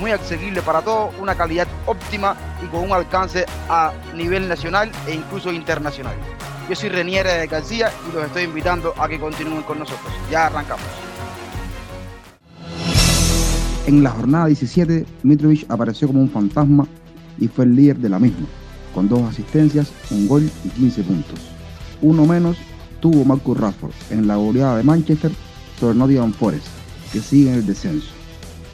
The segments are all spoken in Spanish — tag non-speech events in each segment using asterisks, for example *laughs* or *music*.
muy accesibles para todos, una calidad óptima y con un alcance a nivel nacional e incluso internacional. Yo soy Reniere García y los estoy invitando a que continúen con nosotros. Ya arrancamos. En la jornada 17, Mitrovic apareció como un fantasma y fue el líder de la misma, con dos asistencias, un gol y 15 puntos. Uno menos tuvo Marcus Rashford en la goleada de Manchester sobre Nottingham Forest, que sigue en el descenso.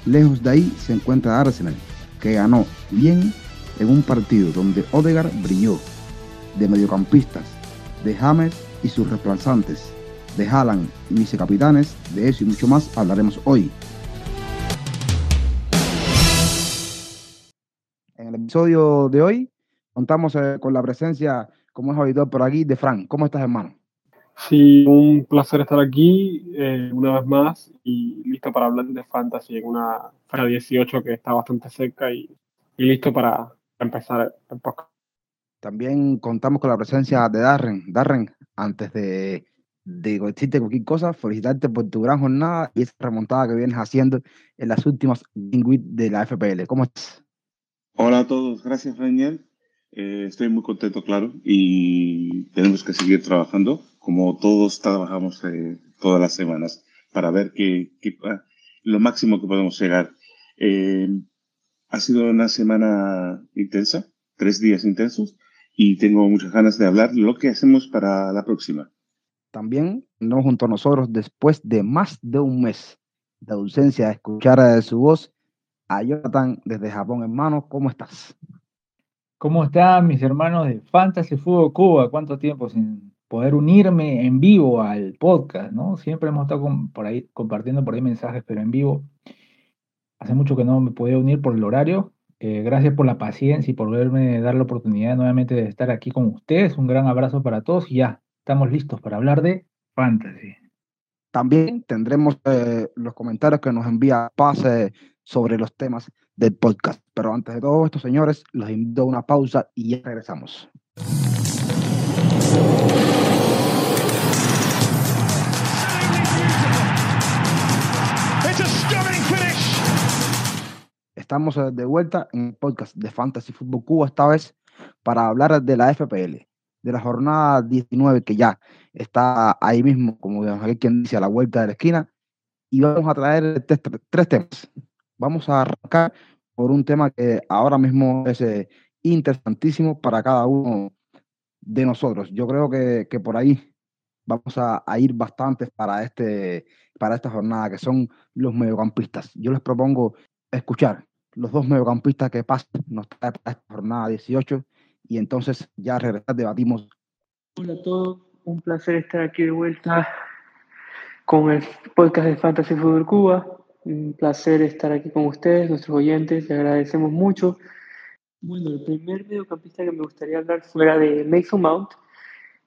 Lejos de ahí se encuentra Arsenal, que ganó bien en un partido donde Odegaard brilló. De mediocampistas, de James y sus reemplazantes, de Haaland y vicecapitanes, de eso y mucho más hablaremos hoy. En el episodio de hoy contamos eh, con la presencia, como es habitual por aquí, de Frank. ¿Cómo estás, hermano? Sí, un placer estar aquí eh, una vez más y listo para hablar de fantasy en una fecha 18 que está bastante cerca y, y listo para empezar el podcast. También contamos con la presencia de Darren. Darren, antes de, de decirte cualquier cosa, felicitarte por tu gran jornada y esa remontada que vienes haciendo en las últimas de la FPL. ¿Cómo estás? Hola a todos, gracias Daniel. Eh, estoy muy contento, claro, y tenemos que seguir trabajando como todos trabajamos eh, todas las semanas para ver que, que, ah, lo máximo que podemos llegar. Eh, ha sido una semana intensa, tres días intensos, y tengo muchas ganas de hablar lo que hacemos para la próxima. También, no junto a nosotros, después de más de un mes de ausencia de escuchar a su voz, a Jonathan desde Japón, hermano, ¿cómo estás? ¿Cómo están mis hermanos de Fantasy Fútbol Cuba? ¿Cuánto tiempo sin poder unirme en vivo al podcast, ¿no? Siempre hemos estado por ahí compartiendo por ahí mensajes, pero en vivo. Hace mucho que no me podía unir por el horario. Eh, gracias por la paciencia y por verme dar la oportunidad nuevamente de estar aquí con ustedes. Un gran abrazo para todos y ya estamos listos para hablar de fantasy. También tendremos eh, los comentarios que nos envía Pase sobre los temas del podcast. Pero antes de todo esto, señores, los invito a una pausa y ya regresamos. Estamos eh, de vuelta en el podcast de Fantasy Football Cuba, esta vez para hablar de la FPL, de la jornada 19 que ya está ahí mismo, como quien dice, a la vuelta de la esquina. Y vamos a traer tres, temas. Vamos a arrancar por un tema que ahora mismo es eh, interesantísimo para cada uno de nosotros. Yo creo que por ahí vamos a, a, ir bastante para, este, para esta jornada, que son los mediocampistas. Yo les propongo escuchar los dos mediocampistas que pasan nos trae para esta jornada 18 y entonces ya regresar debatimos. Hola a todos, un placer estar aquí de vuelta con el podcast de Fantasy Fútbol Cuba. Un placer estar aquí con ustedes, nuestros oyentes, les agradecemos mucho. Bueno, el primer mediocampista que me gustaría hablar fuera de Mason Mount.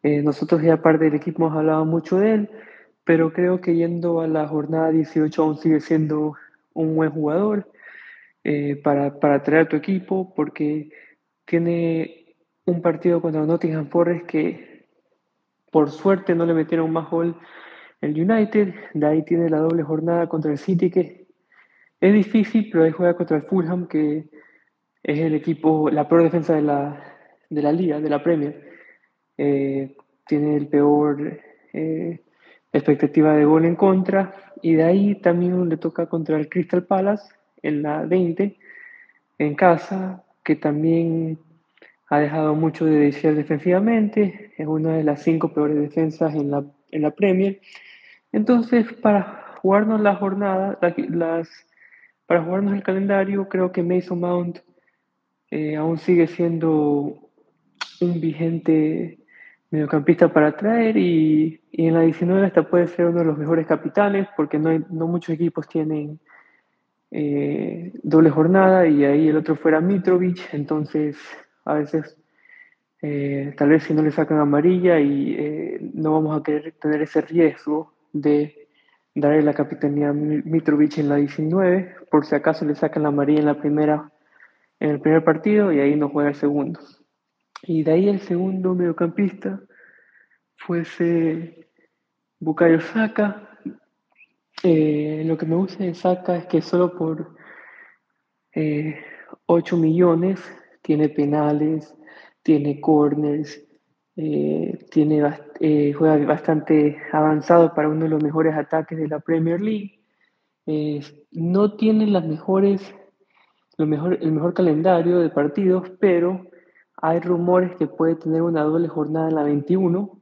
Eh, nosotros ya parte del equipo hemos hablado mucho de él, pero creo que yendo a la jornada 18 aún sigue siendo un buen jugador eh, para, para traer a tu equipo, porque tiene un partido contra Nottingham Forest que por suerte no le metieron más gol el United, de ahí tiene la doble jornada contra el City que es difícil, pero ahí juega contra el Fulham que es el equipo, la peor defensa de la, de la liga, de la Premier. Eh, tiene el peor eh, expectativa de gol en contra y de ahí también le toca contra el Crystal Palace en la 20 en casa, que también ha dejado mucho de desear defensivamente, es una de las cinco peores defensas en la, en la Premier. Entonces, para jugarnos la jornada, las, para jugarnos el calendario, creo que Mason Mount eh, aún sigue siendo un vigente mediocampista para traer y, y, en la 19 hasta puede ser uno de los mejores capitales porque no, hay, no muchos equipos tienen eh, doble jornada y ahí el otro fuera Mitrovic, entonces a veces Eh, tal vez si no le sacan amarilla y eh, no vamos a querer tener ese riesgo de darle la capitanía a Mitrovic en la 19, por si acaso le sacan la amarilla en la primera, en el primer partido y ahí no juega el segundo. Y de ahí el segundo mediocampista fuese Bukayo Saka. Eh, lo que me gusta de Saka es que solo por 8 millones tiene penales, tiene corners, eh, tiene, eh, juega bastante avanzado para uno de los mejores ataques de la Premier League. Eh, no tiene las mejores, lo mejor, el mejor calendario de partidos, pero hay rumores que puede tener una doble jornada en la 21.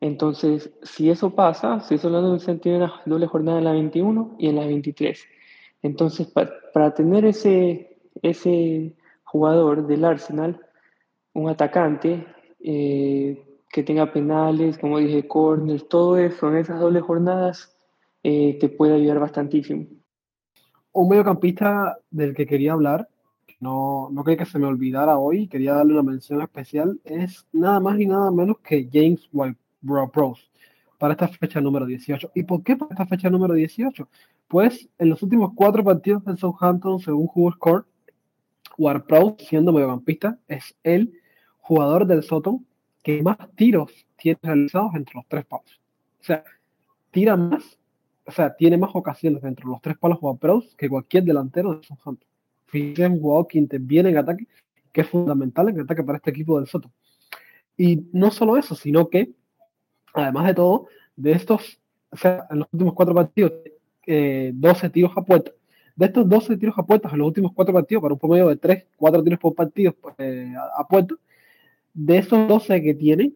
Entonces, si eso pasa, si eso no tiene una doble jornada en la 21 y en la 23. Entonces, para, para tener ese, ese jugador del Arsenal, un atacante eh, que tenga penales, como dije, corners, todo eso en esas dobles jornadas eh, te puede ayudar bastantísimo. Un mediocampista del que quería hablar, no, no que se me olvidara hoy, quería darle una mención especial, es nada más y nada menos que James White-Prowse para esta fecha número 18. ¿Y por qué para esta fecha número 18? Pues en los últimos cuatro partidos del Southampton, según Hugo Score, Ward-Prowse, siendo mediocampista, es el jugador del Soto que más tiros tiene realizados entre los tres palos. O sea, tira más, o sea, tiene más ocasiones dentro de los tres palos Ward-Prowse que cualquier delantero de Southampton. Fíjense un jugador que interviene en ataque, que es fundamental en ataque para este equipo del Soto. Y no solo eso, sino que, además de todo, de estos, o sea, en los últimos cuatro partidos, eh, 12 tiros a puerta, de estos 12 tiros a puertas en los últimos cuatro partidos, para un promedio de 3, 4 tiros por partido eh, a, puerta, de esos 12 que tiene,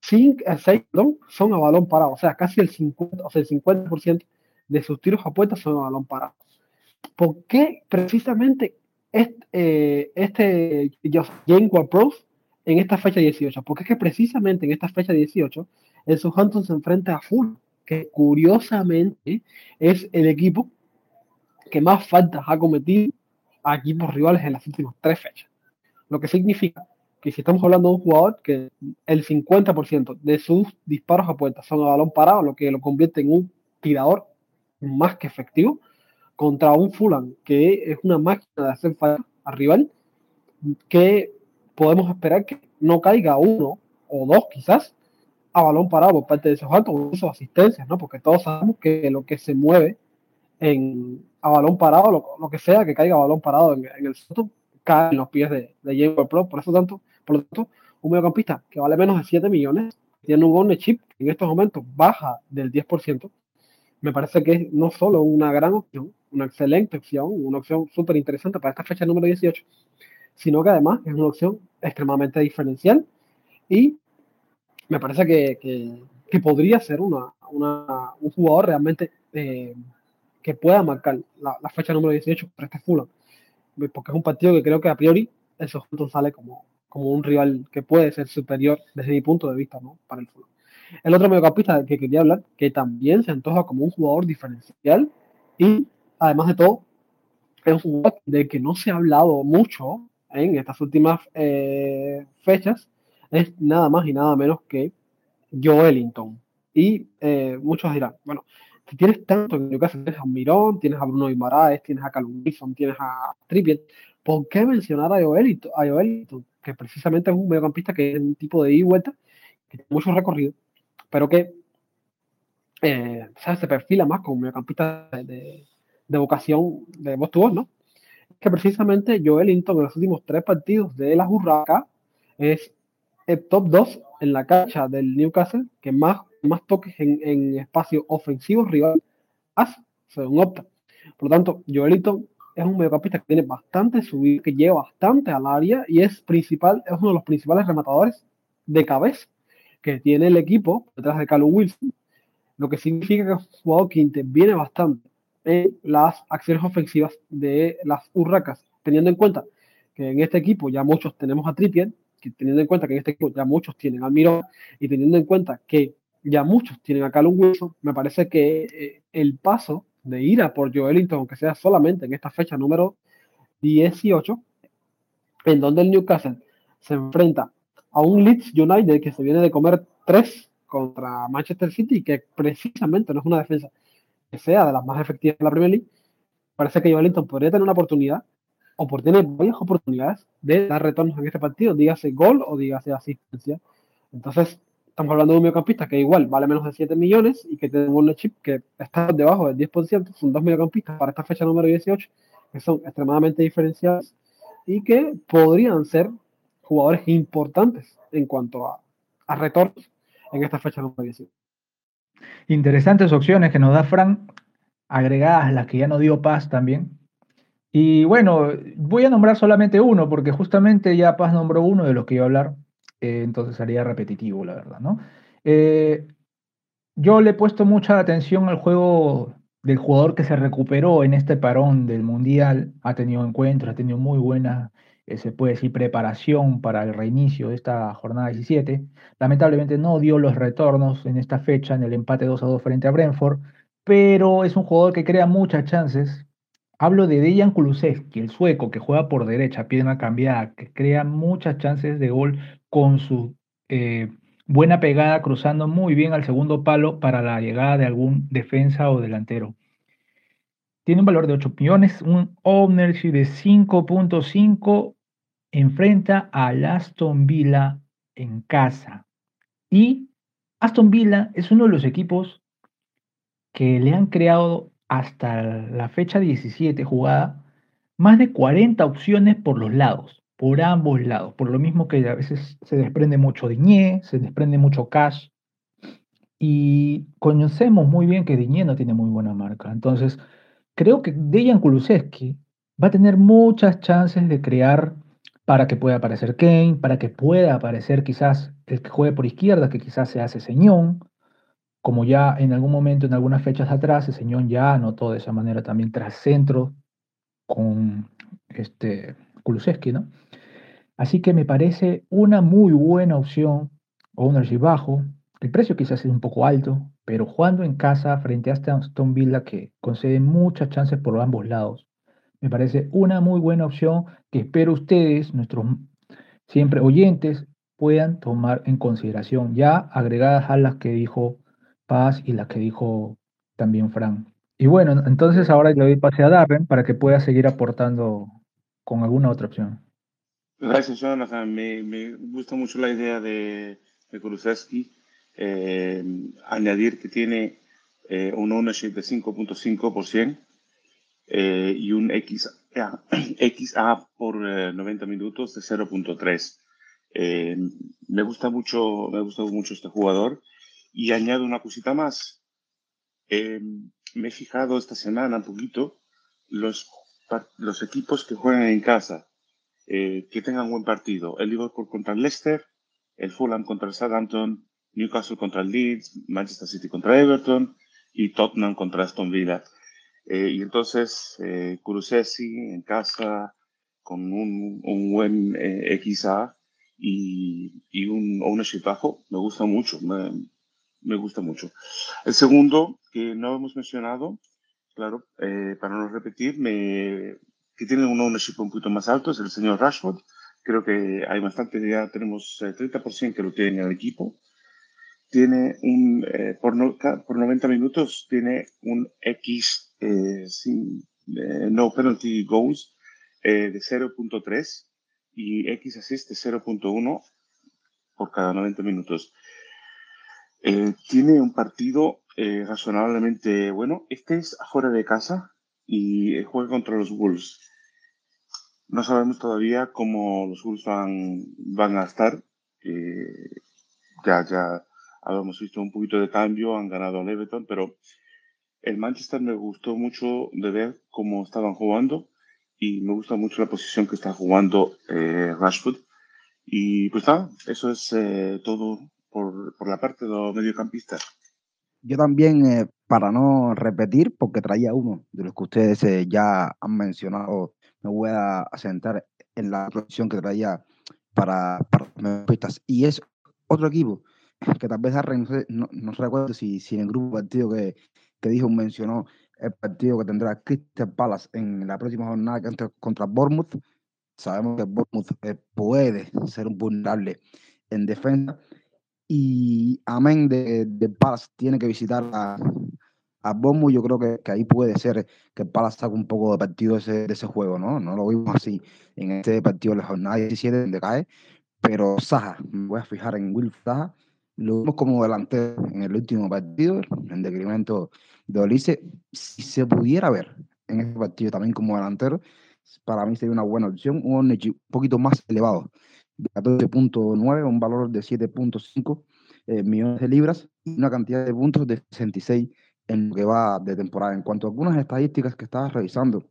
5, 6 son a balón parado. O sea, casi el 50%, o sea, el 50% de sus tiros a puerta son a balón parado. ¿Por qué precisamente este, eh, este Ward-Prowse en esta fecha 18? Porque es que precisamente en esta fecha 18 el Southampton se enfrenta a Full, que curiosamente es el equipo que más faltas ha cometido a equipos rivales en las últimas tres fechas. Lo que significa que si estamos hablando de un jugador que el 50% de sus disparos a puerta son a balón parado, lo que lo convierte en un tirador más que efectivo, contra un Fulham que es una máquina de hacer falta a rival, que podemos esperar que no caiga uno o dos quizás a balón parado por parte de altos o sus asistencias, ¿no? Porque todos sabemos que lo que se mueve en, a balón parado, lo, que sea que caiga a balón parado en, el soto, cae en los pies de, de James Pro. Por eso tanto, por lo tanto, un mediocampista que vale menos de 7 millones, tiene un ownership que en estos momentos baja del 10%, me parece que es no solo una gran opción, una excelente opción, una opción súper interesante para esta fecha número 18, sino que además es una opción extremadamente diferencial y me parece que, que, podría ser una, un jugador realmente eh, que pueda marcar la, fecha número 18 para este Fulham. Porque es un partido que creo que a priori el Southampton sale como, como un rival que puede ser superior desde mi punto de vista ¿no? para el Fulham. El otro mediocampista que quería hablar, que también se antoja como un jugador diferencial y además de todo, es un jugador de que no se ha hablado mucho en estas últimas eh, fechas, es nada más y nada menos que Joe Ellington. Y eh, muchos dirán, bueno, tienes tanto en Newcastle, tienes a Mirón, tienes a Bruno Guimaraes, tienes a Calum Wilson, tienes a Trippier, ¿por qué mencionar a Joelito? A Joelito, que precisamente es un mediocampista que es un tipo de ida y vuelta, que tiene mucho recorrido, pero que eh, se perfila más como mediocampista de, de, vocación de voz to ¿no? Que precisamente Joelinton en los últimos tres partidos de la Urraca es el top 2 en la cancha del Newcastle, que más más toques en, en espacio ofensivo rival hace, según opta. Por lo tanto, Joelito es un mediocampista que tiene bastante subida, que lleva bastante al área y es principal, es uno de los principales rematadores de cabeza que tiene el equipo detrás de Callum Wilson, lo que significa que un jugador que interviene bastante en las acciones ofensivas de las Urracas, teniendo en cuenta que en este equipo ya muchos tenemos a Trippier, que teniendo en cuenta que en este equipo ya muchos tienen al Mirón y teniendo en cuenta que ya muchos tienen a Callum Wilson, me parece que eh, el paso de ir a por Joelinton, aunque sea solamente en esta fecha número 18, en donde el Newcastle se enfrenta a un Leeds United que se viene de comer tres contra Manchester City que precisamente no es una defensa que sea de las más efectivas de la Premier League, parece que Joelinton podría tener una oportunidad o por tener varias oportunidades de dar retornos en este partido, dígase gol o dígase asistencia. Entonces, estamos hablando de un mediocampistas que igual vale menos de 7 millones y que tiene un chip que está debajo del 10%, son dos mediocampistas para esta fecha número 18, que son extremadamente diferenciados y que podrían ser jugadores importantes en cuanto a, a retornos en esta fecha número 18. Interesantes opciones que nos da Fran, agregadas las que ya no dio Paz también. Y bueno, voy a nombrar solamente uno, porque justamente ya Paz nombró uno de los que iba a hablar, eh, entonces sería repetitivo, la verdad, ¿no? Eh, yo le he puesto mucha atención al juego del jugador que se recuperó en este parón del Mundial, ha tenido encuentros, ha tenido muy buena, eh, se puede decir, preparación para el reinicio de esta jornada 17. Lamentablemente no dio los retornos en esta fecha, en el empate 2 a 2 frente a Brentford, pero es un jugador que crea muchas chances. Hablo de Dejan Kulusevski, el sueco que juega por derecha, pierna cambiada, que crea muchas chances de gol con su eh, buena pegada, cruzando muy bien al segundo palo para la llegada de algún defensa o delantero. Tiene un valor de 8 millones, un ownership de 5.5, enfrenta a Aston Villa en casa. Y Aston Villa es uno de los equipos que le han creado hasta la fecha 17 jugada más de 40 opciones por los lados por ambos lados, por lo mismo que a veces se desprende mucho Diñé, se desprende mucho Cash, y conocemos muy bien que Diñé no tiene muy buena marca. Entonces, creo que Dejan Kulusevski va a tener muchas chances de crear para que pueda aparecer Kane, para que pueda aparecer quizás el que juegue por izquierda, que quizás se hace Señón, como ya en algún momento, en algunas fechas atrás, Señón ya anotó de esa manera también tras centro con este Kulusevski, ¿no? Así que me parece una muy buena opción, ownership bajo. El precio quizás es un poco alto, pero jugando en casa frente a Aston Villa que concede muchas chances por ambos lados, me parece una muy buena opción que espero ustedes, nuestros siempre oyentes, puedan tomar en consideración, ya agregadas a las que dijo Paz y las que dijo también Fran. Y bueno, entonces ahora le doy pase a Darren para que pueda seguir aportando con alguna otra opción. Gracias, Jonathan. Me, me gusta mucho la idea de, de Kulusevski. Eh, añadir que tiene eh, un ownership de 5.5% eh, y un XA, *clears throat* XA por 90 minutos de 0.3. me gusta mucho, me gusta mucho este jugador y añado una cosita más. me he fijado esta semana un poquito los, los equipos que juegan en casa eh, que tengan buen partido. El Liverpool contra el Leicester, el Fulham contra el Southampton, Newcastle contra el Leeds, Manchester City contra Everton y Tottenham contra Aston Villa. Eh, y entonces, eh, en casa, con un, un buen eh, XA y, y, un ownership bajo, me gusta mucho, me, me, gusta mucho. El segundo, que no hemos mencionado, claro, eh, para no repetir, me, que tiene un ownership un poquito más alto es el señor Rashford. Creo que hay bastante, ya tenemos 30% eh, que lo tienen en el equipo. Tiene un, eh, por, por 90 minutos, tiene un X eh, sin, no penalty goals de 0.3 y X assist de 0.1 por cada 90 minutos. tiene un partido razonablemente bueno. Este es afuera de casa, y juega contra los Wolves. No sabemos todavía cómo los Wolves van, van a estar. Eh, ya, ya habíamos visto un poquito de cambio, han ganado al Everton, pero el Manchester me gustó mucho de ver cómo estaban jugando y me gusta mucho la posición que está jugando eh, Rashford. Y pues nada, eso es eh, todo por, por, la parte de los mediocampistas. Yo también, eh, para no repetir, porque traía uno de los que ustedes eh, ya han mencionado, me voy a sentar en la opción que traía para, para pistas. Y es otro equipo que tal vez no, sé, no, no recuerdo si, si en el grupo partido que, que dijo mencionó el partido que tendrá Crystal Palace en la próxima jornada contra, contra Bournemouth. Sabemos que Bournemouth eh, puede ser un vulnerable en defensa. Y amén de, de Palace tiene que visitar a, a Bomu, yo creo que, que, ahí puede ser que Palace saque un poco de partido de ese, de ese juego, ¿no? No lo vimos así en este partido de la jornada 17 donde cae, pero Saja, me voy a fijar en Will Saja, lo vimos como delantero en el último partido, en decremento de Olice. Si se pudiera ver en este partido también como delantero, para mí sería una buena opción. Un poquito más elevado, de 14.9, un valor de 7.5 eh, millones de libras y una cantidad de puntos de 66 en lo que va de temporada. En cuanto a algunas estadísticas que estaba revisando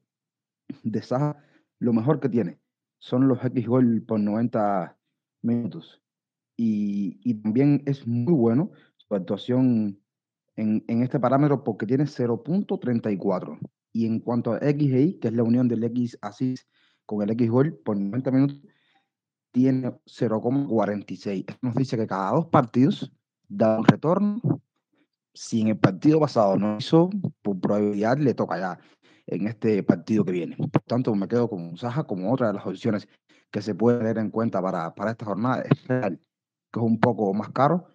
de Saja, lo mejor que tiene son los X gol por 90 minutos. Y, y, también es muy bueno su actuación en, en este parámetro porque tiene 0.34. Y en cuanto a XGI, que es la unión del X assist con el X gol por 90 minutos, tiene 0,46. Esto nos dice que cada dos partidos da un retorno. Si en el partido pasado no hizo, por probabilidad le toca ya en este partido que viene. Por tanto, me quedo con Saja como otra de las opciones que se puede tener en cuenta para, para esta jornada. Es real, que es un poco más caro,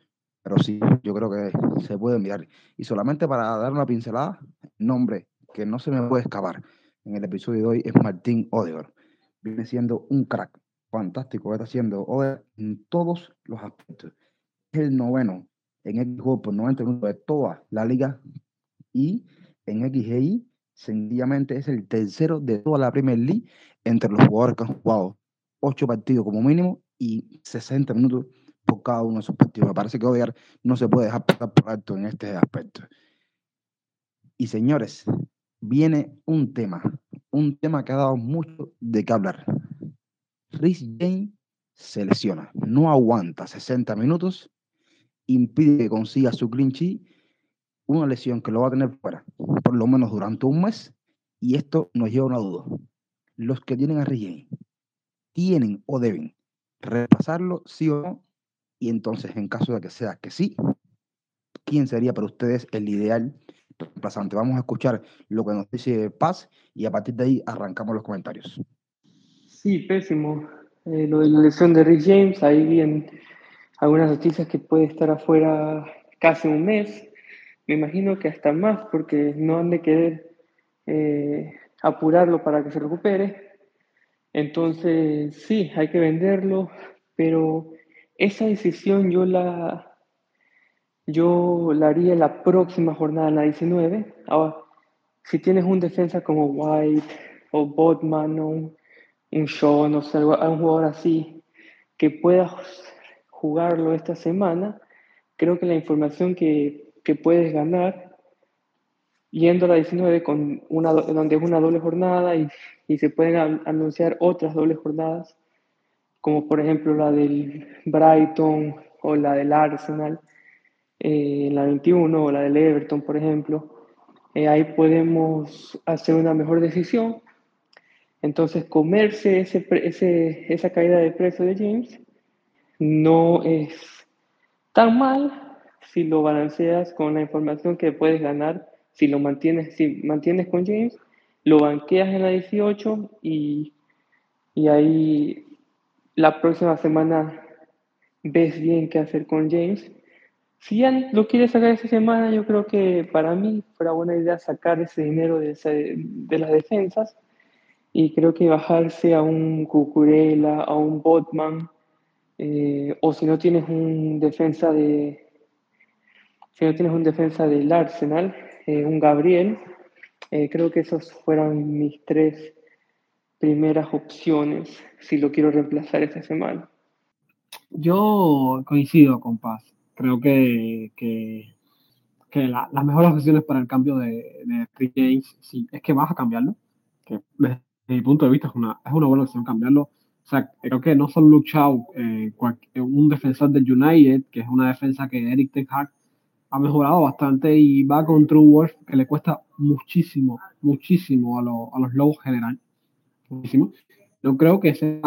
pero sí, yo creo que se puede enviar. Y solamente para dar una pincelada, nombre que no se me puede escapar en el episodio de hoy es Martín Odegaard. Viene siendo un crack fantástico, está haciendo Odegaard en todos los aspectos. Es el noveno en X por 90 minutos de toda la liga y en XGI sencillamente es el tercero de toda la Premier League entre los jugadores que han jugado 8 partidos como mínimo y 60 minutos por cada uno de esos partidos. Me parece que Odegaard no se puede dejar pasar por alto en este aspecto. Y señores, viene un tema, un tema que ha dado mucho de qué hablar. Rhys James se lesiona, no aguanta 60 minutos, impide que consiga su clinch una lesión que lo va a tener fuera, por lo menos durante un mes, y esto nos lleva a una duda. Los que tienen a James, ¿tienen o deben repasarlo, sí o no? Y entonces, en caso de que sea que sí, ¿quién sería para ustedes el ideal reemplazante. Vamos a escuchar lo que nos dice Paz y a partir de ahí arrancamos los comentarios. Sí, pésimo. Eh, lo de la lesión de Rick James, ahí vi algunas noticias que puede estar afuera casi un mes. Me imagino que hasta más, porque no han de querer eh, apurarlo para que se recupere. Entonces, sí, hay que venderlo, pero esa decisión yo la, yo la haría la próxima jornada, la 19. Ahora, si tienes un defensa como White o Botman o un, Shaw, no sé, un jugador así que pueda jugarlo esta semana, creo que la información que, que puedes ganar yendo a la 19 con una, donde es una doble jornada y, y se pueden anunciar otras dobles jornadas, como por ejemplo la del Brighton o la del Arsenal, eh, la 21 o la del Everton, por ejemplo, eh, ahí podemos hacer una mejor decisión. Entonces, comerse ese, ese, esa caída de precio de James no es tan mal si lo balanceas con la información que puedes ganar, si lo mantienes, si mantienes con James, lo banqueas en la 18 y, y ahí la próxima semana ves bien qué hacer con James. Si ya lo quiere sacar esta semana, yo creo que para mí fuera buena idea sacar ese dinero de, de las defensas y creo que bajarse a un Cucurella, a un Botman, eh, o si no tienes un defensa de si no tienes un defensa del Arsenal, eh, un Gabriel, eh, creo que esas fueron mis tres primeras opciones si lo quiero reemplazar esta semana. Yo coincido con Paz creo que, que, que las mejores opciones para el cambio de, de James sí, es que vas a cambiarlo, que desde mi punto de vista es una, es una buena opción cambiarlo. O sea, creo que no solo Luke Shaw, eh, un defensor del United, que es una defensa que Eric Ten Hag ha mejorado bastante y va con True Wolf, que le cuesta muchísimo, muchísimo a, a los Lobos general. Muchísimo. No creo que sea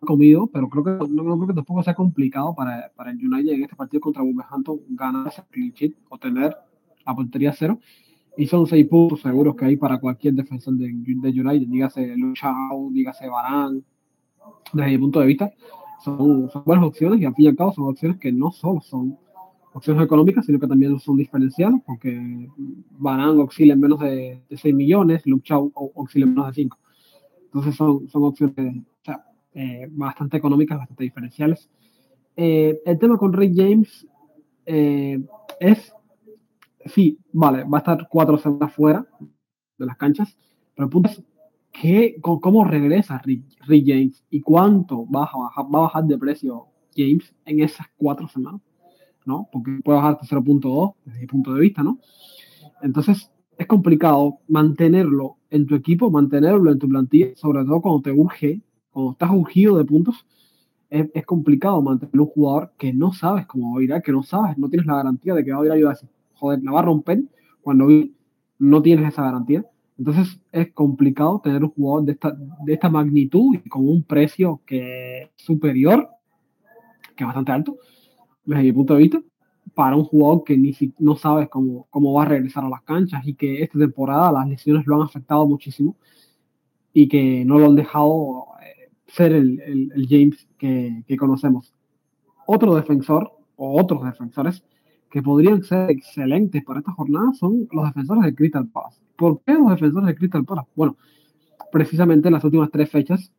comido, pero creo que no, creo que tampoco sea complicado para, para, el United en este partido contra Wolverhampton ganar ese clean o tener la puntería cero. Y son seis puntos seguros que hay para cualquier defensor de, de United, dígase Luchao, dígase Barán, desde mi punto de vista. son, son buenas opciones y al fin y al cabo son opciones que no solo son opciones económicas, sino que también son diferenciales, porque Barán oscila en menos de, 6 millones, Chow oscila en menos de 5. Entonces son, son opciones eh, bastante económicas, bastante diferenciales. Eh, el tema con Ray James eh, es, sí, vale, va a estar cuatro semanas fuera de las canchas, pero el punto es que, cómo regresa Rick, James y cuánto va a, bajar, va a bajar de precio James en esas cuatro semanas. ¿no? Porque puede bajar hasta 0.2 desde mi punto de vista, ¿no? Entonces, es complicado mantenerlo en tu equipo, mantenerlo en tu plantilla, sobre todo cuando te urge, cuando estás urgido de puntos, es, es complicado mantener un jugador que no sabes cómo va a ir, que no sabes, no tienes la garantía de que va a ir a ayudar. Joder, la va a romper cuando no tienes esa garantía. Entonces es complicado tener un jugador de esta, de esta magnitud y con un precio que superior, que es bastante alto, desde mi punto de vista, para un jugador que ni si, no sabes cómo, cómo va a regresar a las canchas y que esta temporada las lesiones lo han afectado muchísimo y que no lo han dejado eh, ser el, el, James que, que, conocemos. Otro defensor o otros defensores que podrían ser excelentes para esta jornada son los defensores de Crystal Palace. ¿Por qué los defensores de Crystal Palace? Bueno, precisamente en las últimas tres fechas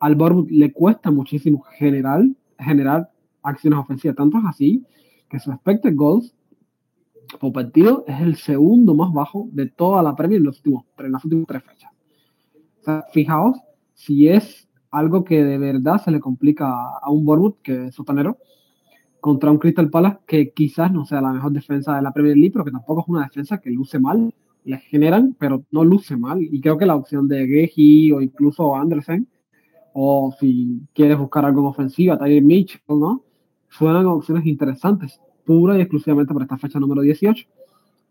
al Bournemouth le cuesta muchísimo generar, generar acciones ofensivas. Tanto es así que su expected goals por partido es el segundo más bajo de toda la Premier en, los últimos, en las últimas tres fechas. fijaos si es algo que de verdad se le complica a un Bournemouth, que es sotanero, contra un Crystal Palace que quizás no sea la mejor defensa de la Premier League, pero que tampoco es una defensa que luce mal. Le generan, pero no luce mal. Y creo que la opción de Geji o incluso Andersen, o si quieres buscar algo en ofensiva, Tyler Mitchell, ¿no? suenan opciones interesantes, pura y exclusivamente para esta fecha número 18.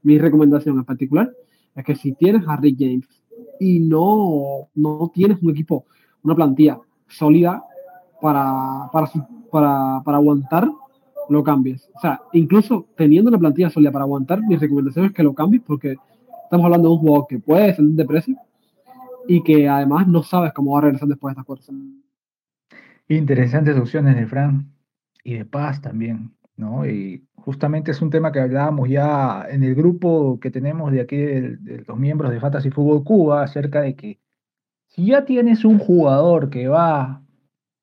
Mi recomendación en particular es que si tienes a Rick James y no, no tienes un equipo, una plantilla sólida para, para, para, para aguantar, lo cambies. O sea, incluso teniendo una plantilla sólida para aguantar, mi recomendación es que lo cambies porque estamos hablando de un jugador que puede descender de precio y que además no sabes cómo va a regresar después de estas cuatro Interesantes opciones de Fran y de paz también, ¿no? Y justamente es un tema que hablábamos ya en el grupo que tenemos de aquí, de, los miembros de Fantasy Fútbol Cuba, acerca de que si ya tienes un jugador que va a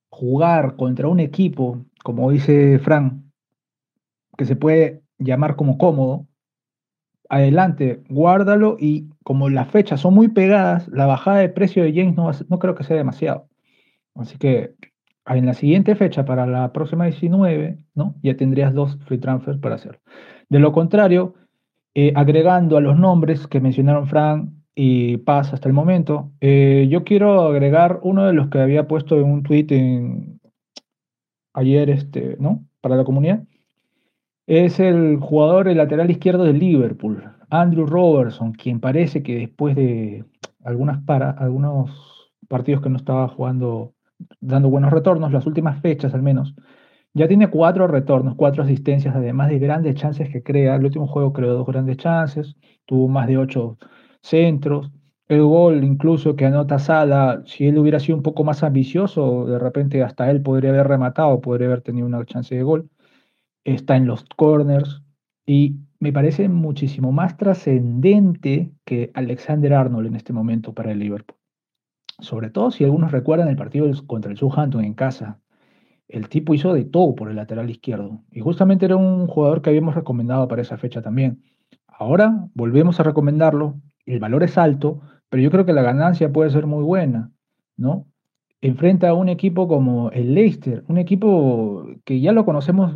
jugar contra un equipo, como dice Fran, que se puede llamar como cómodo, adelante, guárdalo y como las fechas son muy pegadas, la bajada de precio de James no, no creo que sea demasiado. Así que en la siguiente fecha, para la próxima 19, ¿no? ya tendrías dos free transfers para hacerlo. De lo contrario, eh, agregando a los nombres que mencionaron Frank y Paz hasta el momento, eh, yo quiero agregar uno de los que había puesto en un tweet ayer este, ¿no? para la comunidad. Es el jugador, el lateral izquierdo de Liverpool, Andrew Robertson, quien parece que después de algunas para, algunos partidos que no estaba jugando dando buenos retornos, las últimas fechas al menos. Ya tiene cuatro retornos, cuatro asistencias, además de grandes chances que crea. El último juego creó dos grandes chances, tuvo más de ocho centros. El gol incluso que anota Sala, si él hubiera sido un poco más ambicioso, de repente hasta él podría haber rematado, podría haber tenido una chance de gol. Está en los corners y me parece muchísimo más trascendente que Alexander Arnold en este momento para el Liverpool. Sobre todo si algunos recuerdan el partido contra el Southampton en casa. El tipo hizo de todo por el lateral izquierdo. Y justamente era un jugador que habíamos recomendado para esa fecha también. Ahora volvemos a recomendarlo. El valor es alto, pero yo creo que la ganancia puede ser muy buena, ¿no? Enfrenta a un equipo como el Leicester, un equipo que ya lo conocemos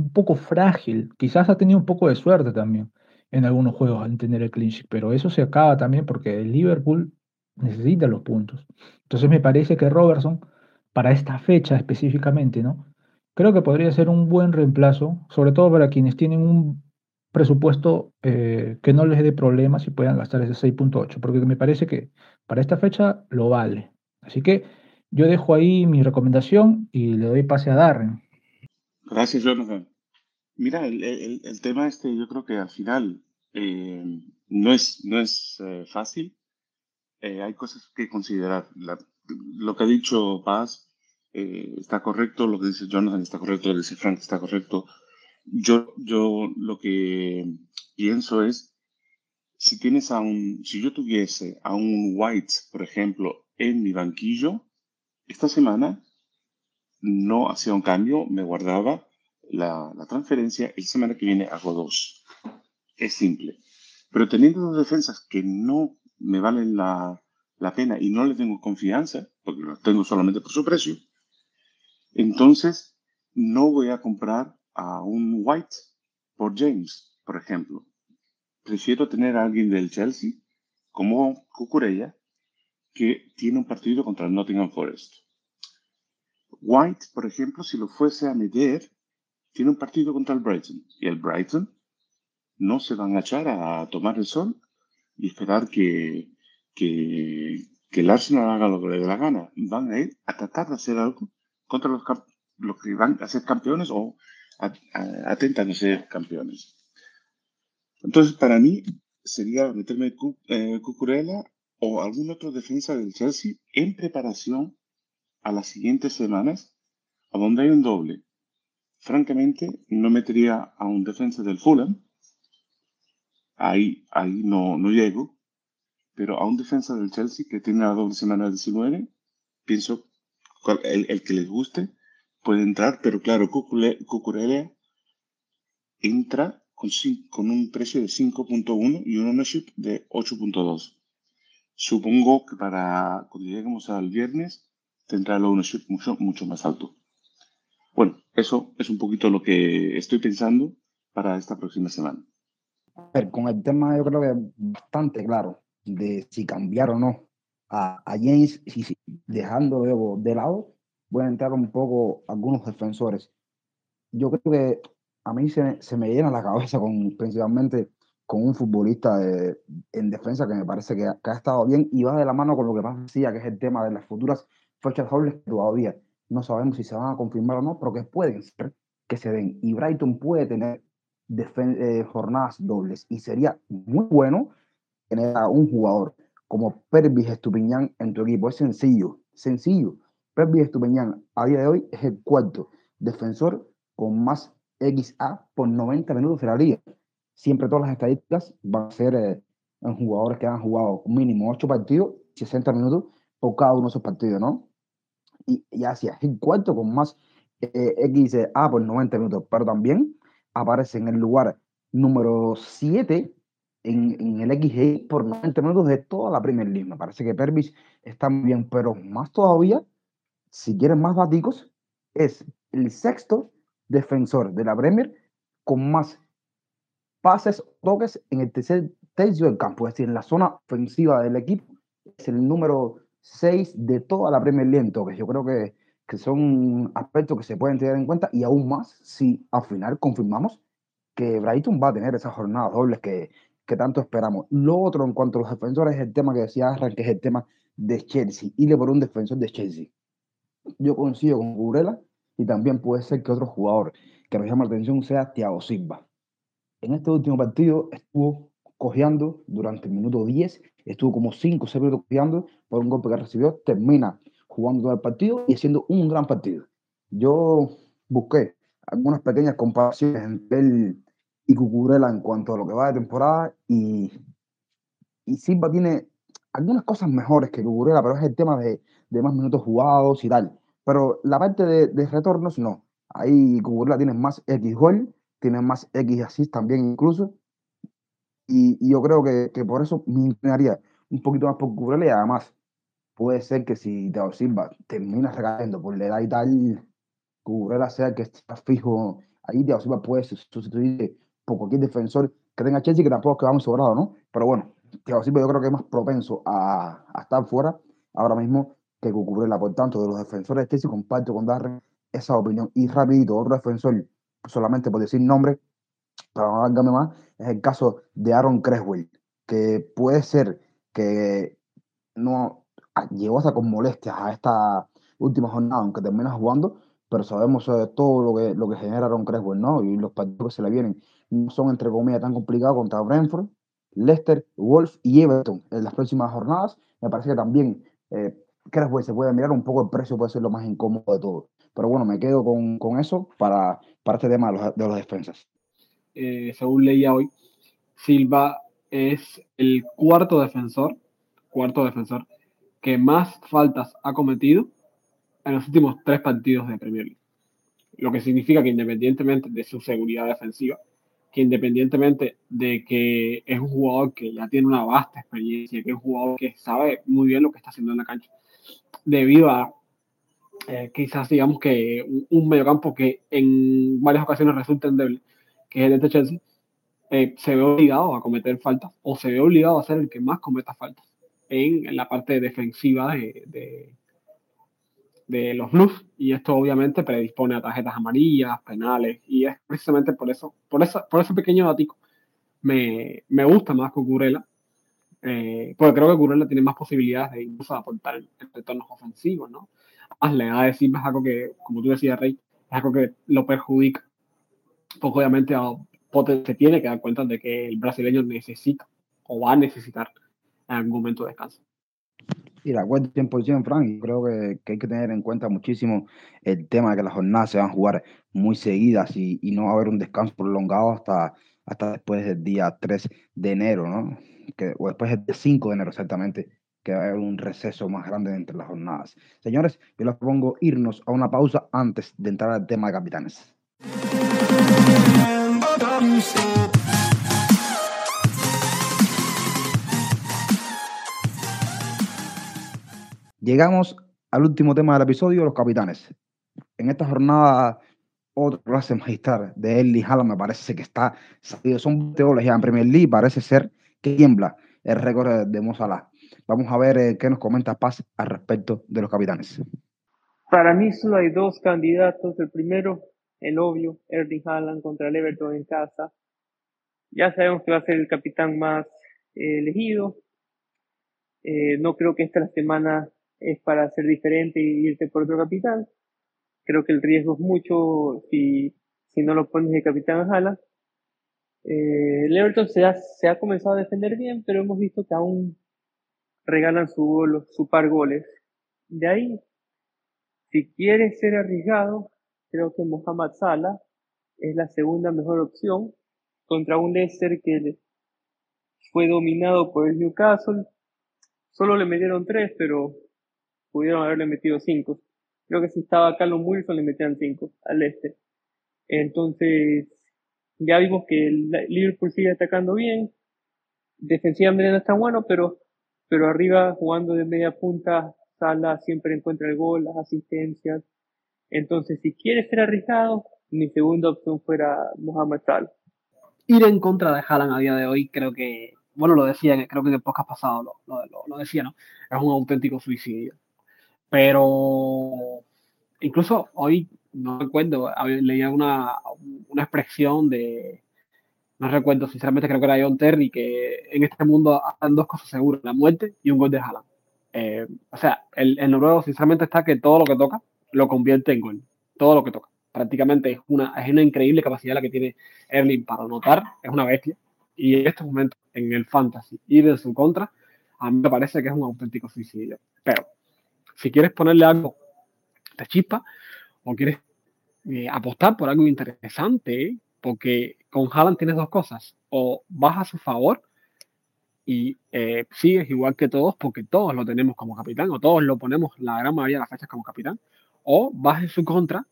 un poco frágil, quizás ha tenido un poco de suerte también en algunos juegos al tener el clinch, pero eso se acaba también porque el Liverpool necesita los puntos. Entonces me parece que Robertson, para esta fecha específicamente, ¿no? Creo que podría ser un buen reemplazo, sobre todo para quienes tienen un presupuesto eh, que no les dé problemas y puedan gastar ese 6.8, porque me parece que para esta fecha lo vale. Así que yo dejo ahí mi recomendación y le doy pase a Darren. Gracias, Jonathan. Mira, el, el, tema este yo creo que al final eh, no es, no es eh, fácil, eh, hay cosas que considerar. lo que ha dicho Paz eh, está correcto, lo que dice Jonathan está correcto, lo que dice Frank está correcto. Yo, yo lo que pienso es, si tienes a un, si yo tuviese a un White, por ejemplo, en mi banquillo, esta semana no hacía un cambio, me guardaba la, la transferencia, y semana que viene hago dos. Es simple. Pero teniendo dos defensas que no me valen la, la pena y no le tengo confianza, porque los tengo solamente por su precio, entonces no voy a comprar a un White por James, por ejemplo. Prefiero tener a alguien del Chelsea, como Cucurella, que tiene un partido contra el Nottingham Forest. White, por ejemplo, si lo fuese a meter, tiene un partido contra el Brighton. Y el Brighton no se van a echar a tomar el sol y esperar que, que, el Arsenal haga lo que le dé la gana. Van a ir a tratar de hacer algo contra los, los que van a ser campeones o atentan a ser campeones. Entonces, para mí, sería meterme eh, Cucurella o algún otro defensa del Chelsea en preparación a las siguientes semanas, a donde hay un doble. Francamente, no metería a un defensa del Fulham. Ahí, ahí no, no llego. Pero a un defensa del Chelsea que tiene la doble semana 19, pienso el, el que les guste puede entrar, pero claro, Cucurella entra con, con un precio de 5.1 y un ownership de 8.2. Supongo que para cuando lleguemos al viernes tendrá el ownership mucho, mucho más alto. Eso es un poquito lo que estoy pensando para esta próxima semana. A ver, con el tema yo creo que es bastante claro de si cambiar o no a, a James, si, dejando luego de lado, voy a entrar un poco algunos defensores. Yo creo que a mí se, se me llena la cabeza con principalmente con un futbolista en defensa que me parece que, que, ha estado bien y va de la mano con lo que más decía, que es el tema de las futuras fechas dobles todavía no sabemos si se van a confirmar o no, pero que pueden ser que se den. Y Brighton puede tener eh, jornadas dobles y sería muy bueno tener a un jugador como Pervis Estupiñán en tu equipo. Es sencillo, sencillo. Pervis Estupiñán a día de hoy es el cuarto defensor con más XA por 90 minutos de la liga. Siempre todas las estadísticas van a ser eh, en jugadores que han jugado mínimo 8 partidos, 60 minutos por cada uno de esos partidos, ¿no? Y, y hacia el cuarto con más eh, XA por 90 minutos, pero también aparece en el lugar número 7 en, en, el XG por 90 minutos de toda la Premier League. Me parece que Pervis está muy bien, pero más todavía, si quieren más datos, es el sexto defensor de la Premier con más pases toques en el tercer tercio del campo, es decir, en la zona ofensiva del equipo, es el número 6 de toda la Premier League en toques. Yo creo que, que son aspectos que se pueden tener en cuenta y aún más si al final confirmamos que Brighton va a tener esas jornadas dobles que, que tanto esperamos. Lo otro en cuanto a los defensores es el tema que decía Arran, que es el tema de Chelsea. le por un defensor de Chelsea. Yo coincido con Gurela y también puede ser que otro jugador que nos llama la atención sea Thiago Silva. En este último partido estuvo cojeando durante el minuto 10, estuvo como 5 o 6 minutos cojeando por un golpe que recibió, termina jugando todo el partido y haciendo un gran partido. Yo busqué algunas pequeñas comparaciones entre él y Cucurella en cuanto a lo que va de temporada y, y Silva tiene algunas cosas mejores que Cucurella, pero es el tema de, de más minutos jugados y tal. Pero la parte de, retornos no. Ahí Cucurella tiene más X gol, tiene más X assist también incluso. Y, y yo creo que, que, por eso me inclinaría un poquito más por Cucurella y además puede ser que si Teo Silva termina recayendo por la edad y tal, Cucurella sea que está fijo ahí, Teo Silva puede sustituir por cualquier defensor que tenga Chelsea, que tampoco quedamos sobrados, ¿no? Pero bueno, Thiago Silva yo creo que es más propenso a, a estar fuera ahora mismo que Cucurella. Por tanto, de los defensores de Chelsea comparto con Darren esa opinión. Y rapidito, otro defensor, solamente por decir nombre, para no alargarme más, es el caso de Aaron Creswell, que puede ser que no llegó hasta con molestias a esta última jornada, aunque termina jugando, pero sabemos eh, todo lo que, lo que genera Aaron Creswell, ¿no? Y los partidos que se le vienen no son, entre comillas, tan complicados contra Brentford, Leicester, Wolf y Everton en las próximas jornadas. Me parece que también eh, ¿qué les Se puede mirar un poco el precio, puede ser lo más incómodo de todo. Pero bueno, me quedo con, con eso para, para este tema de los, de los defensas. Eh, según leía hoy, Silva es el cuarto defensor, cuarto defensor que más faltas ha cometido en los últimos tres partidos de Premier League. Lo que significa que independientemente de su seguridad defensiva, que independientemente de que es un jugador que ya tiene una vasta experiencia, que es un jugador que sabe muy bien lo que está haciendo en la cancha, debido a eh, quizás digamos que un, mediocampo que en varias ocasiones resulta endeble, que es el de Chelsea, eh, se ve obligado a cometer faltas o se ve obligado a ser el que más cometa faltas en, la parte defensiva de, de, los Blues y esto obviamente predispone a tarjetas amarillas, penales y es precisamente por eso, por, eso, por ese pequeño datico me, me gusta más con Curela eh, porque creo que Curela tiene más posibilidades de incluso aportar en, retornos ofensivos, ¿no? Más le da decir es algo que, como tú decías, Rey, es algo que lo perjudica. Porque obviamente se tiene que dar cuenta de que el brasileño necesita o va a necesitar en algún momento de descanso. Y la cuenta 100%, Frank, creo que, que, hay que tener en cuenta muchísimo el tema de que las jornadas se van a jugar muy seguidas y, y no va a haber un descanso prolongado hasta, hasta después del día 3 de enero, ¿no? Que, o después del 5 de enero exactamente, que va a haber un receso más grande entre las jornadas. Señores, yo les propongo irnos a una pausa antes de entrar al tema de capitanes. Llegamos al último tema del episodio, los capitanes. En esta jornada, otra clase magistral de Erling Haaland me parece que está salido. Son teorías ya en Premier League, parece ser que tiembla el récord de Mo Vamos a ver eh, qué nos comenta Paz al respecto de los capitanes. Para mí solo hay dos candidatos. El primero, el obvio, Erling Haaland contra el en casa. Ya sabemos que va a ser el capitán más eh, elegido. Eh, no creo que esta semana es para ser diferente y irte por otro capitán. Creo que el riesgo es mucho si, si no lo pones de capitán a Eh, el Everton se ha, se ha comenzado a defender bien, pero hemos visto que aún regalan su, su par goles. De ahí, si quieres ser arriesgado, creo que Mohamed Salah es la segunda mejor opción contra un Leicester que fue dominado por el Newcastle. Solo le metieron tres, pero pudieron haberle metido cinco. Creo que si estaba Carlos Wilson le metían cinco al este. Entonces, ya vimos que el Liverpool sigue atacando bien. Defensivamente no está bueno, pero, pero arriba jugando de media punta, Sala siempre encuentra el gol, las asistencias. Entonces, si quieres ser arriesgado, mi segunda opción fuera Mohamed Salah. Ir en contra de Haaland a día de hoy, creo que, bueno, lo decía, creo que en el podcast pasado lo, lo, lo decía, ¿no? Es un auténtico suicidio. Pero incluso hoy, no recuerdo, leía una, una expresión de, no recuerdo, sinceramente creo que era John Terry, que en este mundo hacen dos cosas seguras, la muerte y un gol de Haaland. Eh, o sea, el, el, noruego sinceramente está que todo lo que toca lo convierte en gol, todo lo que toca. Prácticamente es una, es una increíble capacidad la que tiene Erling para anotar, es una bestia. Y en este momento, en el fantasy, ir en su contra, a mí me parece que es un auténtico suicidio. Pero si quieres ponerle algo de chispa o quieres eh, apostar por algo interesante, porque con Haaland tienes dos cosas, o vas a su favor y eh, sigues igual que todos, porque todos lo tenemos como capitán, o todos lo ponemos la gran mayoría de las fechas como capitán, o vas en su contra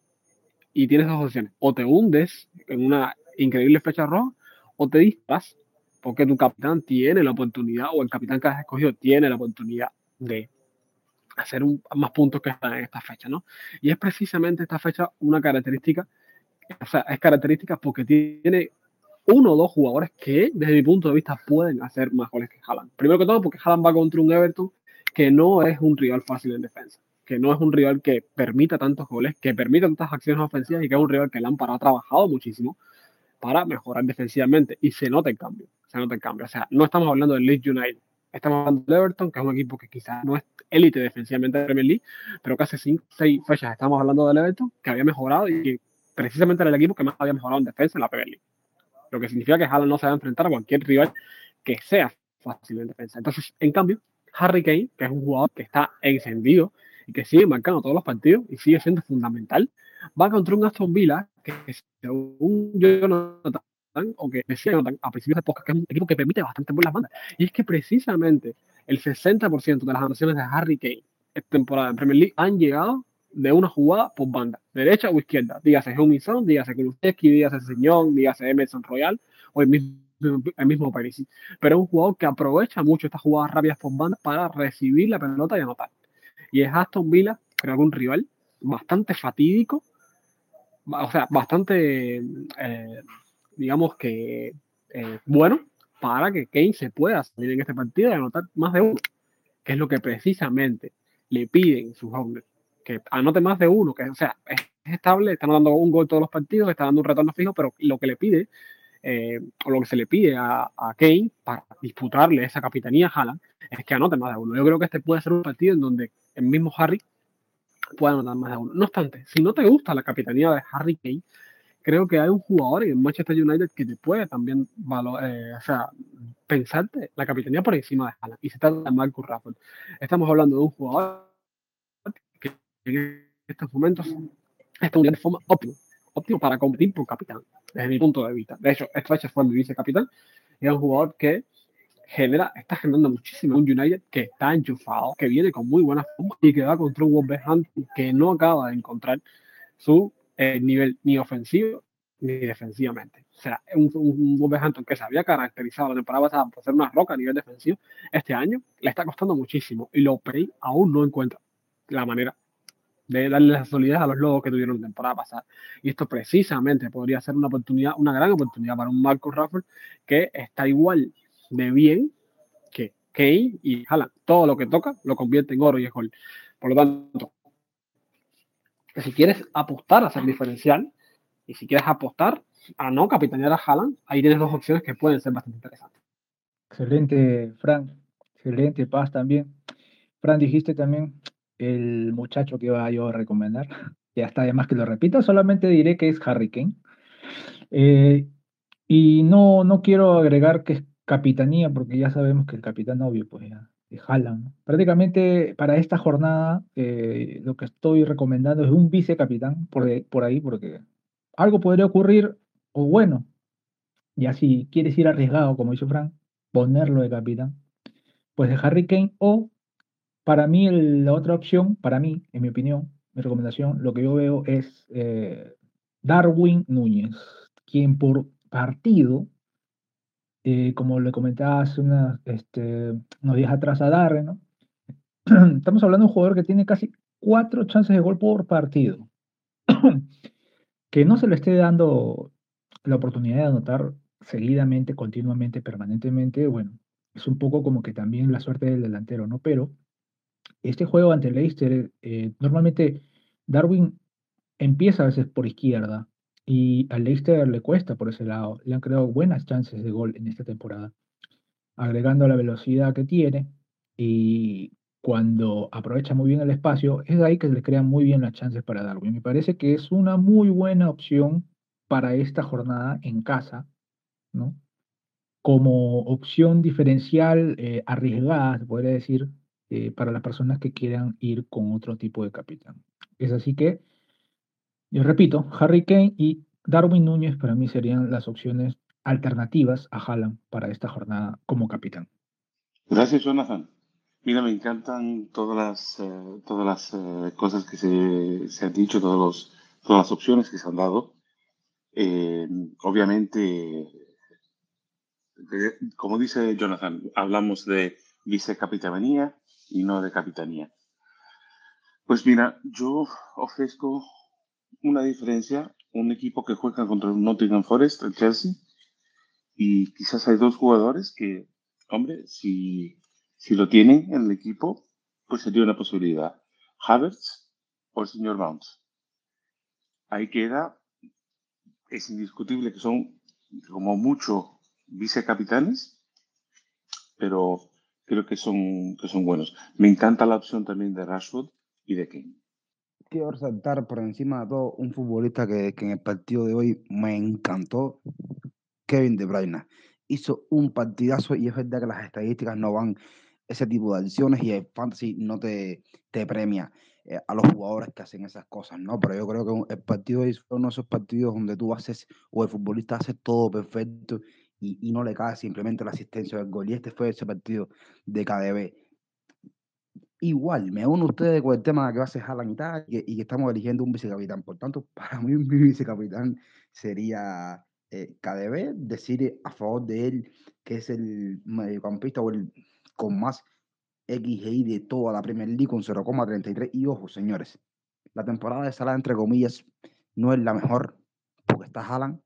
y tienes dos opciones, o te hundes en una increíble fecha roja, o te disparas porque tu capitán tiene la oportunidad, o el capitán que has escogido tiene la oportunidad de hacer más puntos que en esta fecha, ¿no? Y es precisamente esta fecha una característica, o sea, es característica porque tiene uno o dos jugadores que, desde mi punto de vista, pueden hacer más goles que Haaland. Primero que todo, porque Haaland va contra un Everton que no es un rival fácil en defensa, que no es un rival que permita tantos goles, que permita tantas acciones ofensivas y que es un rival que Lampard ha trabajado muchísimo para mejorar defensivamente y se nota el cambio, se nota el cambio. O sea, no estamos hablando del Leeds United, estamos hablando del Everton, que es un equipo que quizás no es élite defensivamente de Premier League, pero casi cinco, seis fechas estamos hablando del Everton, que había mejorado y que precisamente era el equipo que más había mejorado en defensa en la Premier League. Lo que significa que Haaland no se va a enfrentar a cualquier rival que sea fácil en defensa. Entonces, en cambio, Harry Kane, que es un jugador que está encendido y que sigue marcando todos los partidos y sigue siendo fundamental, va contra un Aston Villa que según Jonathan o que decía Jonathan a principios de época que es un equipo que permite bastante buenas bandas. Y es que precisamente el 60% de las anotaciones de Harry Kane esta temporada en Premier League han llegado de una jugada por banda, derecha o izquierda. Dígase Huminson, dígase Kulusevski, dígase Señón, dígase Emerson Royal o el mismo, el mismo Pero es un jugador que aprovecha mucho estas jugadas rápidas por banda para recibir la pelota y anotar. Y es Aston Villa, creo que un rival bastante fatídico, o sea, bastante, eh, digamos que eh, bueno para que Kane se pueda salir en este partido y anotar más de uno, que es lo que precisamente le piden sus hombres que anote más de uno, que o sea, es estable, está dando un gol todos los partidos, está dando un retorno fijo, pero lo que le pide, eh, o lo que se le pide a, a, Kane para disputarle esa capitanía a Haaland, es que anote más de uno. Yo creo que este puede ser un partido en donde el mismo Harry pueda anotar más de uno. No obstante, si no te gusta la capitanía de Harry Kane, creo que hay un jugador en Manchester United que te puede también eh, o sea, pensarte la capitanía por encima de Haaland. Y se trata de Marcus Rashford. Estamos hablando de un jugador en estos momentos está de forma óptima, óptimo para competir por capitán, desde mi punto de vista. De hecho, Stretcher fue mi vicecapitán y es un jugador que genera, está generando muchísimo un United que está enchufado, que viene con muy buena forma y que va contra un Wolverhampton que no acaba de encontrar su eh, nivel ni ofensivo ni defensivamente. O sea, un, un Wolverhampton que se había caracterizado la temporada pasada por ser una roca a nivel defensivo, este año le está costando muchísimo y lo Lopez aún no encuentra la manera de darle la solidez a los lobos que tuvieron la temporada pasada. Y esto precisamente podría ser una oportunidad, una gran oportunidad para un Marcus Rafford que está igual de bien que Kane y Haaland. Todo lo que toca lo convierte en oro y es gol. Por lo tanto, si quieres apostar a ser diferencial y si quieres apostar a no capitanear a Haaland, ahí tienes dos opciones que pueden ser bastante interesantes. Excelente, Frank. Excelente, Paz también. Fran, dijiste también el muchacho que iba yo a recomendar. *laughs* Ya está, además que lo repita, solamente diré que es Harry Kane. Eh, y no, no quiero agregar que es capitanía, porque ya sabemos que el capitán obvio, pues ya, es Haaland. Prácticamente para esta jornada eh, lo que estoy recomendando es un vicecapitán por, por ahí, porque algo podría ocurrir, o bueno, ya si quieres ir arriesgado, como hizo Frank, ponerlo de capitán, pues de Harry Kane o para mí, la otra opción, para mí, en mi opinión, mi recomendación, lo que yo veo es eh, Darwin Núñez, quien por partido, como le comentaba hace este, unos días atrás a Darren, ¿no? *clears throat* estamos hablando de un jugador que tiene casi cuatro chances de gol por partido. *clears throat* que no se le esté dando la oportunidad de anotar seguidamente, continuamente, permanentemente, bueno, es un poco como que también la suerte del delantero, ¿no? Pero este juego ante Leicester, eh, normalmente Darwin empieza a veces por izquierda y a Leicester le cuesta por ese lado. Le han creado buenas chances de gol en esta temporada, agregando la velocidad que tiene y cuando aprovecha muy bien el espacio, es ahí que le crean muy bien las chances para Darwin. Me parece que es una muy buena opción para esta jornada en casa, ¿no? Como opción diferencial eh, arriesgada, se podría decir, eh, para las personas que quieran ir con otro tipo de capitán. Es así que, yo repito, Harry Kane y Darwin Núñez para mí serían las opciones alternativas a Haaland para esta jornada como capitán. Gracias, Jonathan. Mira, me encantan todas las, eh, todas las eh, cosas que se, se, han dicho, todos los, todas las opciones que se han dado. obviamente, como dice Jonathan, hablamos de vicecapitanía, y no de capitanía. Pues mira, yo ofrezco una diferencia, un equipo que juega contra el Nottingham Forest, el Chelsea, y quizás hay dos jugadores que, hombre, si, si lo tienen en el equipo, pues sería una posibilidad. Havertz o el señor Bounce. Ahí queda, es indiscutible que son como mucho vicecapitanes, pero creo que son, que son buenos. Me encanta la opción también de Rashford y de Kane. Quiero resaltar por encima de todo un futbolista que, que en el partido de hoy me encantó, Kevin De Bruyne. Hizo un partidazo y es verdad que las estadísticas no van ese tipo de acciones y el fantasy no te, te premia eh, a los jugadores que hacen esas cosas, ¿no? Pero yo creo que el partido es uno de esos partidos donde tú haces, o el futbolista hace todo perfecto y, y no le cae simplemente la asistencia del gol. Y este fue ese partido de KDB. Igual, me uno ustedes con el tema de que va a Haaland y tal, y que, y que estamos eligiendo un vicecapitán. Por tanto, *laughs* para mí mi vicecapitán sería eh, KDB, decir a favor de él que es el mediocampista o el con más XGI de toda la Premier League con 0,33. Y ojo, señores, la temporada de Salah, entre comillas, no es la mejor porque está Haaland,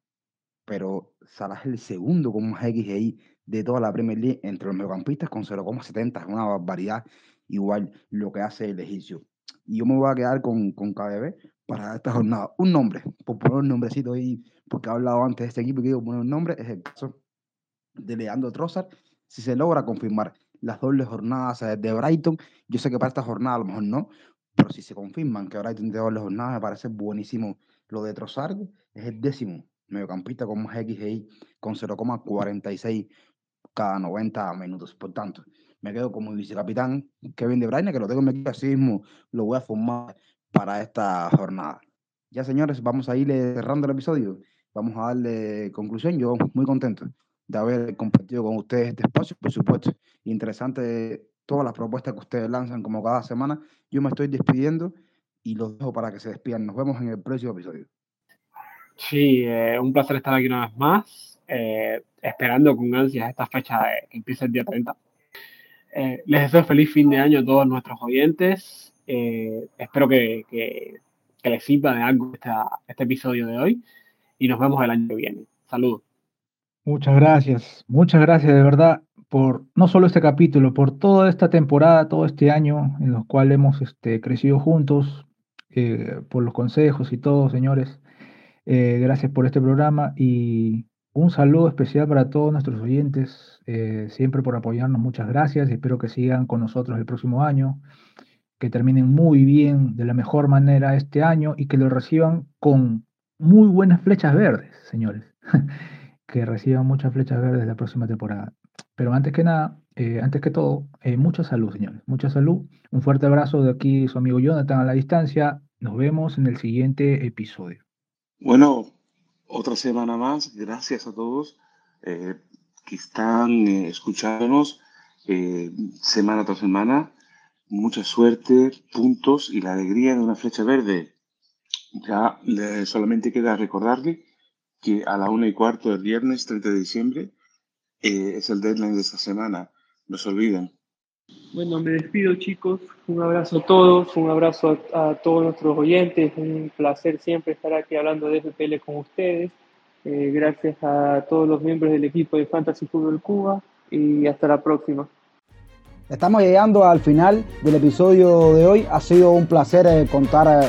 pero Salah es el segundo con más XGI de toda la Premier League entre los mediocampistas con 0,70. Es una barbaridad igual lo que hace el egipcio. Y yo me voy a quedar con, con KDB para esta jornada. Un nombre, por poner un nombrecito ahí, porque he hablado antes de este equipo y quiero poner un nombre, es el caso de Leandro Trossard. Si se logra confirmar las dobles jornadas de Brighton, yo sé que para esta jornada a lo mejor no, pero si se confirman que Brighton tiene dobles jornadas, me parece buenísimo lo de Trossard. Es el décimo mediocampista con más XGI, con 0,46 cada 90 minutos. Por tanto, me quedo como vicecapitán Kevin De Bruyne, que lo tengo en mi equipo, así mismo lo voy a formar para esta jornada. Ya, señores, vamos a ir cerrando el episodio. Vamos a darle conclusión. Yo muy contento de haber compartido con ustedes este espacio, por supuesto. Interesante todas las propuestas que ustedes lanzan como cada semana. Yo me estoy despidiendo y los dejo para que se despidan. Nos vemos en el próximo episodio. Sí, eh, un placer estar aquí una vez más, eh, esperando con ansias esta fecha de, que empieza el día 30. Eh, les deseo feliz fin de año a todos nuestros oyentes. Eh, espero que, que, les sirva de algo esta, este episodio de hoy y nos vemos el año que viene. Saludos. Muchas gracias, muchas gracias de verdad por no solo este capítulo, por toda esta temporada, todo este año en los cuales hemos este, crecido juntos, eh, por los consejos y todo, señores. Gracias por este programa y un saludo especial para todos nuestros oyentes, eh, siempre por apoyarnos, muchas gracias. Espero que sigan con nosotros el próximo año, que terminen muy bien, de la mejor manera este año y que lo reciban con muy buenas flechas verdes, señores. *laughs* que reciban muchas flechas verdes la próxima temporada. Pero antes que nada, eh, antes que todo, eh, mucha salud, señores, mucha salud. Un fuerte abrazo de aquí, su amigo Jonathan a la distancia. Nos vemos en el siguiente episodio. Bueno, otra semana más. Gracias a todos eh, que están eh, escuchándonos eh, semana tras semana. Mucha suerte, puntos y la alegría de una flecha verde. Ya solamente queda recordarle que a la una y cuarto del viernes 30 de diciembre es el deadline de esta semana. No se olviden. Bueno, me despido chicos, un abrazo a todos, un abrazo a, todos nuestros oyentes, un placer siempre estar aquí hablando de FPL con ustedes. Eh, gracias a todos los miembros del equipo de Fantasy Fútbol Cuba y hasta la próxima. Estamos llegando al final del episodio de hoy. Ha sido un placer eh, contar eh,